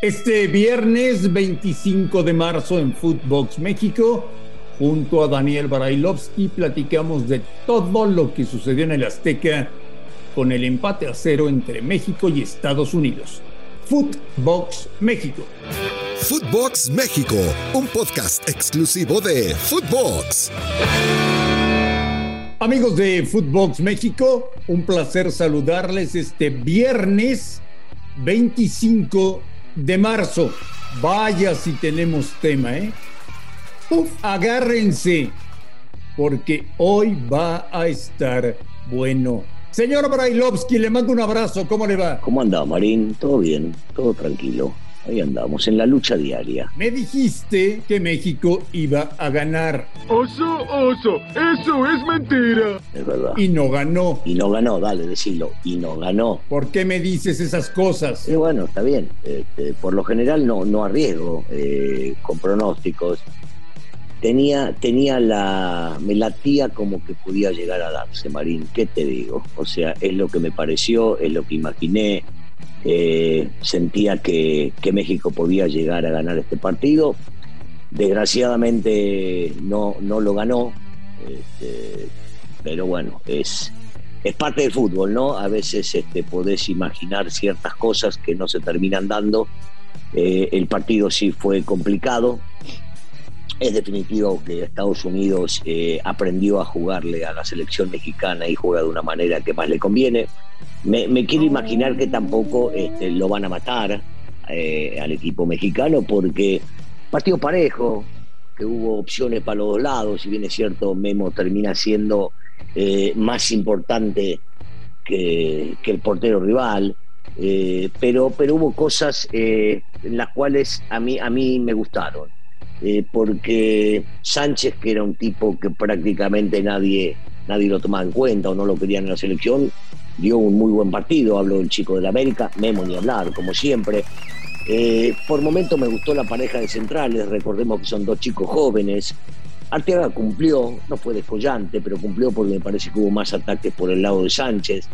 Este viernes 25 de marzo en Footbox México, junto a Daniel Barailovsky, platicamos de todo lo que sucedió en el Azteca con el empate a cero entre México y Estados Unidos. Footbox México. Footbox México, un podcast exclusivo de Footbox. Amigos de Footbox México, un placer saludarles este viernes 25 de marzo. Vaya si tenemos tema, ¿eh? Uf, agárrense, porque hoy va a estar bueno. Señor Brailovsky, le mando un abrazo, ¿cómo le va? ¿Cómo anda, Marín? ¿Todo bien? ¿Todo tranquilo? Ahí andamos, en la lucha diaria. Me dijiste que México iba a ganar. Oso, oso, eso es mentira. Es verdad. Y no ganó. Y no ganó, dale, decilo. Y no ganó. ¿Por qué me dices esas cosas? Y bueno, está bien. Este, por lo general no, no arriesgo eh, con pronósticos. Tenía, tenía la. Me latía como que podía llegar a darse, Marín. ¿Qué te digo? O sea, es lo que me pareció, es lo que imaginé. Eh, sentía que, México podía llegar a ganar este partido. Desgraciadamente no, no lo ganó, este, pero bueno, es, es parte del fútbol, ¿no? A veces este, podés imaginar ciertas cosas que no se terminan dando. Eh, el partido sí fue complicado. Es definitivo que Estados Unidos eh, aprendió a jugarle a la selección mexicana y juega de una manera que más le conviene. Me, quiero imaginar que tampoco este, lo van a matar eh, al equipo mexicano porque partido parejo, que hubo opciones para los dos lados, si bien es cierto, Memo termina siendo eh, más importante que, que, el portero rival, pero, pero hubo cosas en las cuales a mí, a mí me gustaron. Porque Sánchez, que era un tipo que prácticamente nadie, nadie lo tomaba en cuenta o no lo querían en la selección, dio un muy buen partido, habló el chico de la América, Memo ni hablar, como siempre. Eh, por momento me gustó la pareja de centrales, recordemos que son dos chicos jóvenes. Arteaga cumplió, no fue descollante, pero cumplió porque me parece que hubo más ataques por el lado de Sánchez.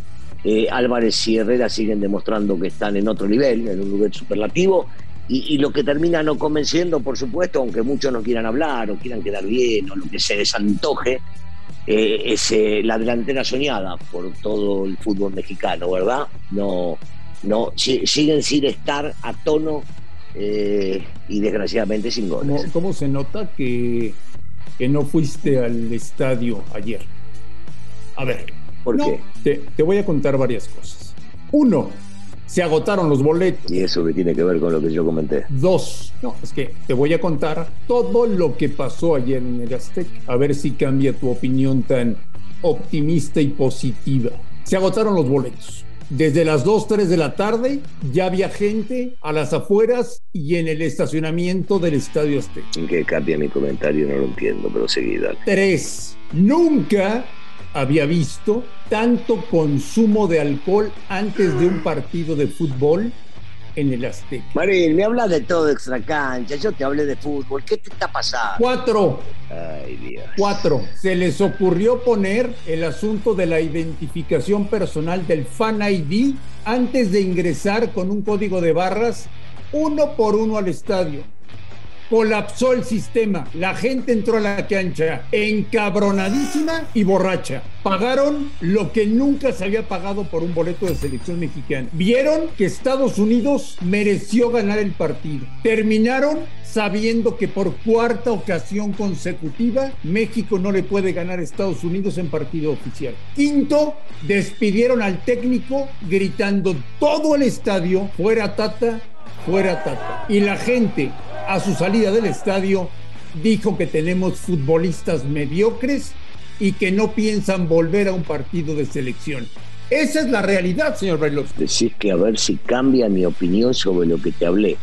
Eh, Álvarez y Herrera siguen demostrando que están en otro nivel, en un nivel superlativo. Y, y, lo que termina no convenciendo, por supuesto, aunque muchos no quieran hablar o quieran quedar bien o lo que se les antoje, eh, es eh, la delantera soñada por todo el fútbol mexicano, ¿verdad? No, no, si, siguen sin estar a tono eh, y desgraciadamente sin goles. ¿Cómo, cómo se nota que, que, no fuiste al estadio ayer? A ver, ¿por no, qué? Te, te voy a contar varias cosas. Uno, se agotaron los boletos. Y eso que tiene que ver con lo que yo comenté. Dos, no, es que te voy a contar todo lo que pasó ayer en el Aztec, a ver si cambia tu opinión tan optimista y positiva. Se agotaron los boletos. Desde las 2, 3 de la tarde ya había gente a las afueras y en el estacionamiento del Estadio Azteca. ¿En qué cambia mi comentario? No lo entiendo, pero seguida. Tres, nunca había visto tanto consumo de alcohol antes de un partido de fútbol en el Azteca. Marín, me hablas de todo extra cancha, yo te hablé de fútbol, ¿qué te está pasando? Cuatro. Ay, Dios. Cuatro. Se les ocurrió poner el asunto de la identificación personal del Fan ID antes de ingresar con un código de barras uno por uno al estadio colapsó el sistema. La gente entró a la cancha encabronadísima y borracha. Pagaron lo que nunca se había pagado por un boleto de selección mexicana. Vieron que Estados Unidos mereció ganar el partido. Terminaron sabiendo que por cuarta ocasión consecutiva México no le puede ganar a Estados Unidos en partido oficial. Quinto, despidieron al técnico gritando todo el estadio, fuera Tata, fuera Tata. Y la gente a su salida del estadio dijo que tenemos futbolistas mediocres y que no piensan volver a un partido de selección. Esa es la realidad, señor Bailos. Decís que a ver si cambia mi opinión sobre lo que te hablé.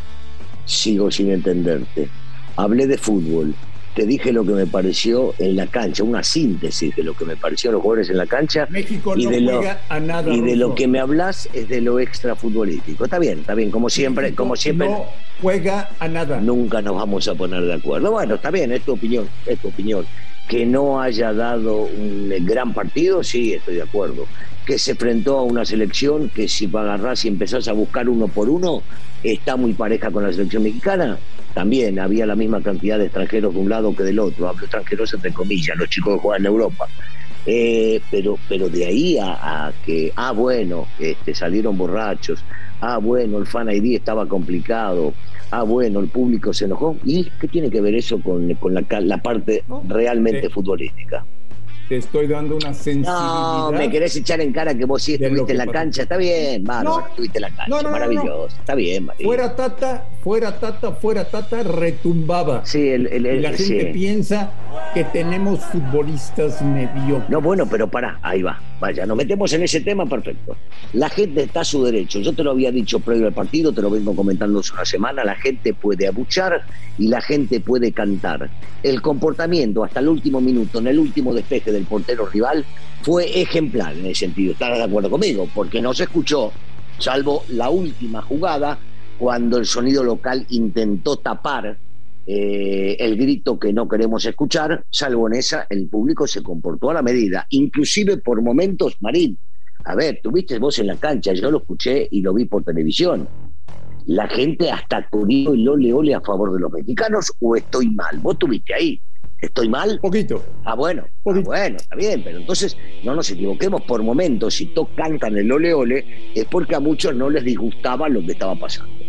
Sigo sin entenderte. Hablé de fútbol. Te dije lo que me pareció en la cancha, una síntesis de lo que me pareció a los jugadores en la cancha. México y no de juega lo, a nada. Y de lo que me hablas es de lo extra futbolístico. Está bien, está bien, como siempre, México como siempre. No juega a nada. Nunca nos vamos a poner de acuerdo. Bueno, está bien, es tu opinión, es tu opinión. Que no haya dado un gran partido, sí, estoy de acuerdo. Que se enfrentó a una selección que si agarrás y empezás a buscar uno por uno, está muy pareja con la selección mexicana. También había la misma cantidad de extranjeros de un lado que del otro. Hablo extranjeros entre comillas, los chicos que juegan en Europa. Eh, pero, pero de ahí a, que, ah, bueno, este, salieron borrachos, ah, bueno, el Fan ID estaba complicado, ah, bueno, el público se enojó. ¿Y qué tiene que ver eso con, la, parte realmente futbolística? Te estoy dando una sensibilidad. No, me querés echar en cara que vos sí estuviste en la cancha. Está bien, bárbaro, estuviste en la cancha. maravilloso. Está bien, María. Fuera Tata, fuera Tata, fuera Tata, retumbaba. Sí, el, el, la gente piensa que tenemos futbolistas mediocres. No, bueno, pero para, ahí va. Vaya, nos metemos en ese tema, perfecto. La gente está a su derecho. Yo te lo había dicho previo al partido, te lo vengo comentando hace una semana. La gente puede abuchar y la gente puede cantar. El comportamiento hasta el último minuto, en el último despeje del portero rival, fue ejemplar en ese sentido. ¿Estás de acuerdo conmigo? Porque no se escuchó, salvo la última jugada, cuando el sonido local intentó tapar eh, el grito que no queremos escuchar, salvo en esa, el público se comportó a la medida, inclusive por momentos, Marín. A ver, tuviste vos en la cancha, yo lo escuché y lo vi por televisión. La gente hasta corrió el ole ole a favor de los mexicanos o estoy mal. Vos tuviste ahí. ¿Estoy mal? Poquito. Ah, bueno. Ah, bueno, está bien, pero entonces no nos equivoquemos por momentos. Si todos cantan el ole ole, es porque a muchos no les disgustaba lo que estaba pasando.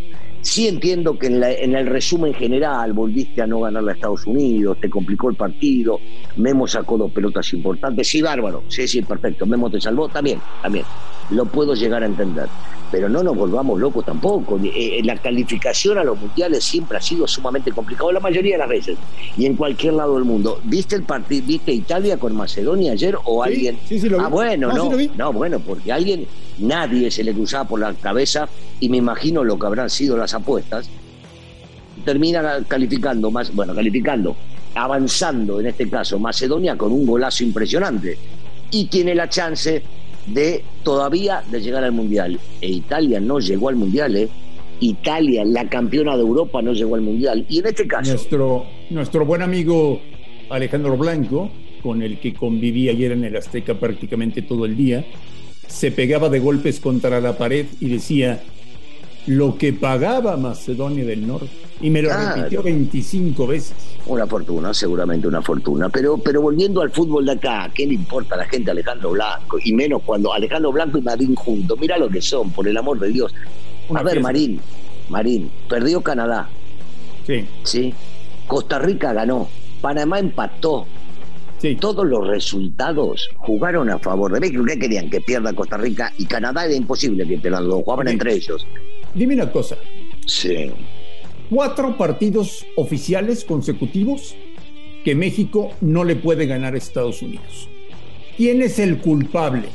Sí entiendo que en, el resumen general volviste a no ganar a Estados Unidos, te complicó el partido, Memo sacó dos pelotas importantes, sí, bárbaro, sí, sí, perfecto, Memo te salvó, también, también, lo puedo llegar a entender, pero no nos volvamos locos tampoco, eh, eh, la calificación a los mundiales siempre ha sido sumamente complicado la mayoría de las veces, y en cualquier lado del mundo. ¿Viste el partido, viste Italia con Macedonia ayer o alguien? Sí, sí, lo vi. Ah, bueno, no, no, bueno, porque alguien nadie se le cruzaba por la cabeza y me imagino lo que habrán sido las apuestas. Termina calificando más, bueno, calificando, avanzando en este caso Macedonia con un golazo impresionante y tiene la chance de todavía de llegar al mundial. E Italia no llegó al mundial, ¿eh? Italia, la campeona de Europa, no llegó al mundial. Y en este caso. Nuestro, nuestro buen amigo Alejandro Blanco, con el que conviví ayer en el Azteca prácticamente todo el día, se pegaba de golpes contra la pared y decía lo que pagaba Macedonia del Norte. Y me lo repitió 25 veces. Una fortuna, seguramente una fortuna. Pero, pero volviendo al fútbol de acá, ¿qué le importa a la gente Alejandro Blanco? Y menos cuando Alejandro Blanco y Marín juntos. Mira lo que son, por el amor de Dios. a ver, Marín, Marín, perdió Canadá. Sí. Sí. Costa Rica ganó. Panamá empató. Todos los resultados jugaron a favor de México. ¿Qué querían? Que pierda Costa Rica y Canadá era imposible que pierdan los jugaban entre ellos. Dime una cosa. Sí. Cuatro partidos oficiales consecutivos que México no le puede ganar a Estados Unidos. ¿Quién es el culpable?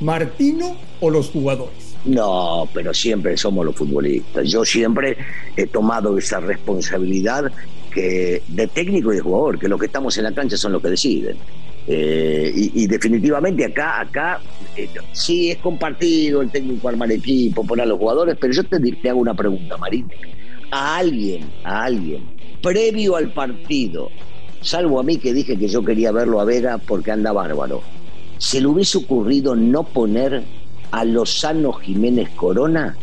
¿Martino o los jugadores? No, pero siempre somos los futbolistas. Yo siempre he tomado esa responsabilidad que de técnico y de jugador, que los que estamos en la cancha son los que deciden. Eh, y, definitivamente acá, acá eh, sí es compartido el técnico armar equipo, poner a los jugadores, pero yo te, hago una pregunta, Marín. A alguien, a alguien, previo al partido, salvo a mí que dije que yo quería verlo a Vega porque anda bárbaro, ¿se le hubiese ocurrido no poner a Lozano Jiménez Corona?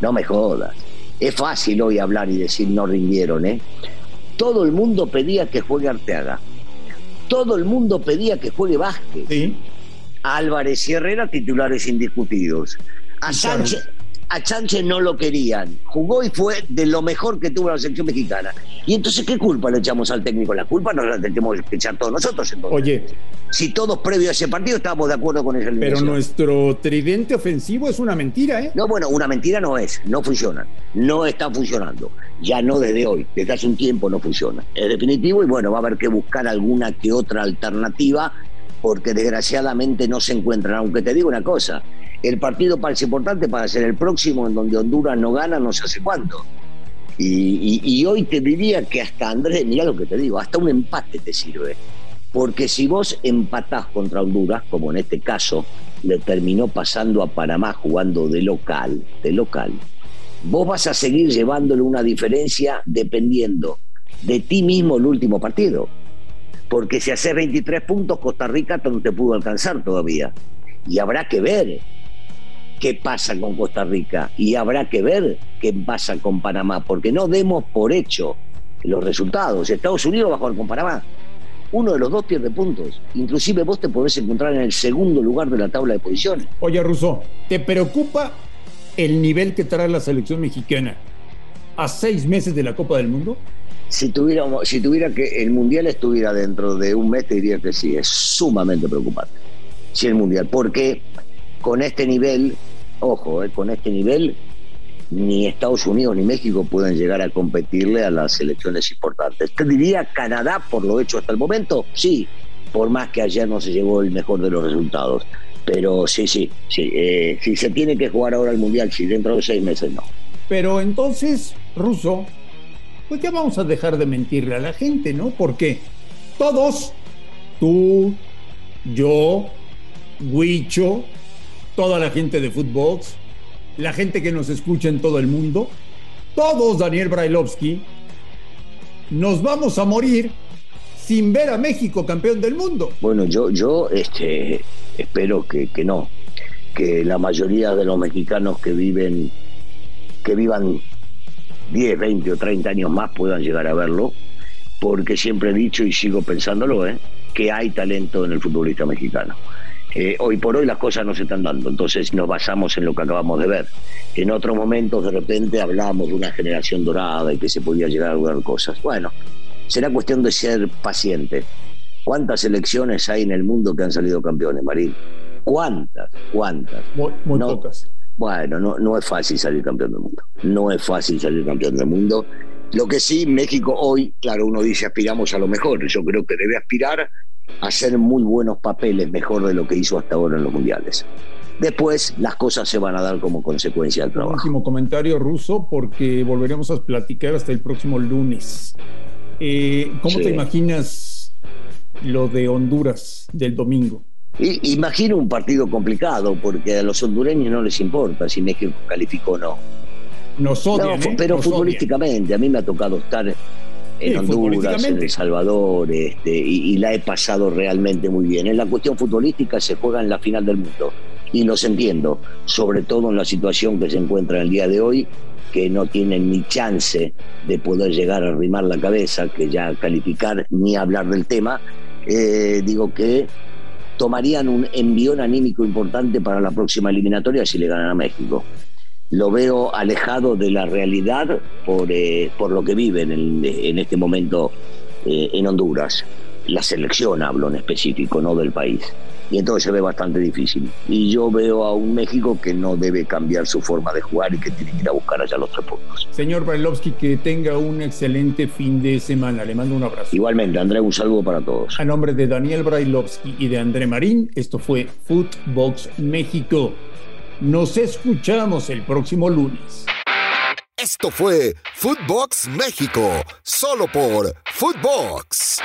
No me jodas. Es fácil hoy hablar y decir no rindieron, ¿eh? Todo el mundo pedía que juegue Arteaga. Todo el mundo pedía que juegue Vázquez. Sí. Álvarez y Herrera titulares indiscutidos. A Sánchez, a Sánchez no lo querían. Jugó y fue de lo mejor que tuvo la selección mexicana. Y entonces, ¿qué culpa le echamos al técnico? La culpa nos la tenemos que echar todos nosotros. Entonces. Oye. Si todos previo a ese partido estábamos de acuerdo con ese Pero nuestro tridente ofensivo es una mentira, ¿eh? No, bueno, una mentira no es. No funciona. No está funcionando. Ya no desde hoy. Desde hace un tiempo no funciona. Es definitivo y bueno, va a haber que buscar alguna que otra alternativa porque desgraciadamente no se encuentran. Aunque te digo una cosa, el partido parece importante para ser el próximo en donde Honduras no gana no sé hace cuánto. Y, hoy te diría que hasta Andrés, mira lo que te digo, hasta un empate te sirve. Porque si vos empatás contra Honduras, como en este caso, le terminó pasando a Panamá jugando de local, de local, vos vas a seguir llevándole una diferencia dependiendo de ti mismo el último partido. Porque si haces 23 puntos, Costa Rica no te pudo alcanzar todavía. Y habrá que ver qué pasa con Costa Rica. Y habrá que ver qué pasa con Panamá. Porque no demos por hecho los resultados. Estados Unidos va a jugar con Panamá. Uno de los dos pierde puntos. Inclusive vos te podés encontrar en el segundo lugar de la tabla de posiciones. Oye, Russo, ¿te preocupa el nivel que trae la selección mexicana a seis meses de la Copa del Mundo? Si tuviera, si tuviera que el Mundial estuviera dentro de un mes, te diría que sí, es sumamente preocupante. Sí, el Mundial, porque con este nivel, ojo, eh, con este nivel, ni Estados Unidos ni México pueden llegar a competirle a las selecciones importantes. Te diría Canadá por lo hecho hasta el momento, sí, por más que ayer no se llevó el mejor de los resultados. Pero sí, sí, sí. Eh, si se tiene que jugar ahora el Mundial, si dentro de seis meses no. Pero entonces, Russo, pues ya vamos a dejar de mentirle a la gente, ¿no? Porque todos, tú, yo, Huicho, toda la gente de fútbol, la gente que nos escucha en todo el mundo, todos, Daniel Brailovsky, nos vamos a morir sin ver a México campeón del mundo. Bueno, yo, yo este, espero que, que no, que la mayoría de los mexicanos que viven, que vivan 10, 20 o 30 años más puedan llegar a verlo, porque siempre he dicho y sigo pensándolo, ¿eh? que hay talento en el futbolista mexicano. Eh, hoy por hoy las cosas no se están dando, entonces nos basamos en lo que acabamos de ver. En otros momentos de repente hablamos de una generación dorada y que se podía llegar a lograr cosas. Bueno, será cuestión de ser paciente. ¿Cuántas elecciones hay en el mundo que han salido campeones, Marín? ¿Cuántas? ¿Cuántas? Muy, pocas. Bueno, no, no es fácil salir campeón del mundo. No es fácil salir campeón del mundo. Lo que sí, México hoy, claro, uno dice aspiramos a lo mejor. Yo creo que debe aspirar hacer muy buenos papeles, mejor de lo que hizo hasta ahora en los mundiales. Después las cosas se van a dar como consecuencia del trabajo. Último comentario ruso, porque volveremos a platicar hasta el próximo lunes. Eh, ¿Cómo te imaginas lo de Honduras del domingo? imagino un partido complicado, porque a los hondureños no les importa si México calificó o no. Nos odian, ¿eh? Pero futbolísticamente, a mí me ha tocado estar en Honduras, en El Salvador, este, y, la he pasado realmente muy bien. En la cuestión futbolística se juega en la final del mundo, y los entiendo, sobre todo en la situación que se encuentra en el día de hoy, que no tienen ni chance de poder llegar a arrimar la cabeza, que ya calificar ni hablar del tema, eh, digo que tomarían un envión anímico importante para la próxima eliminatoria si le ganan a México lo veo alejado de la realidad por, eh, por lo que viven en, en este momento eh, en Honduras. La selección hablo en específico, no del país. Y entonces se ve bastante difícil. Y yo veo a un México que no debe cambiar su forma de jugar y que tiene que ir a buscar allá los tres puntos. Señor Brailovsky, que tenga un excelente fin de semana. Le mando un abrazo. Igualmente, André, un saludo para todos. A nombre de Daniel Brailovsky y de André Marín, esto fue Footbox México. Nos escuchamos el próximo lunes. Esto fue Footbox México, solo por Footbox.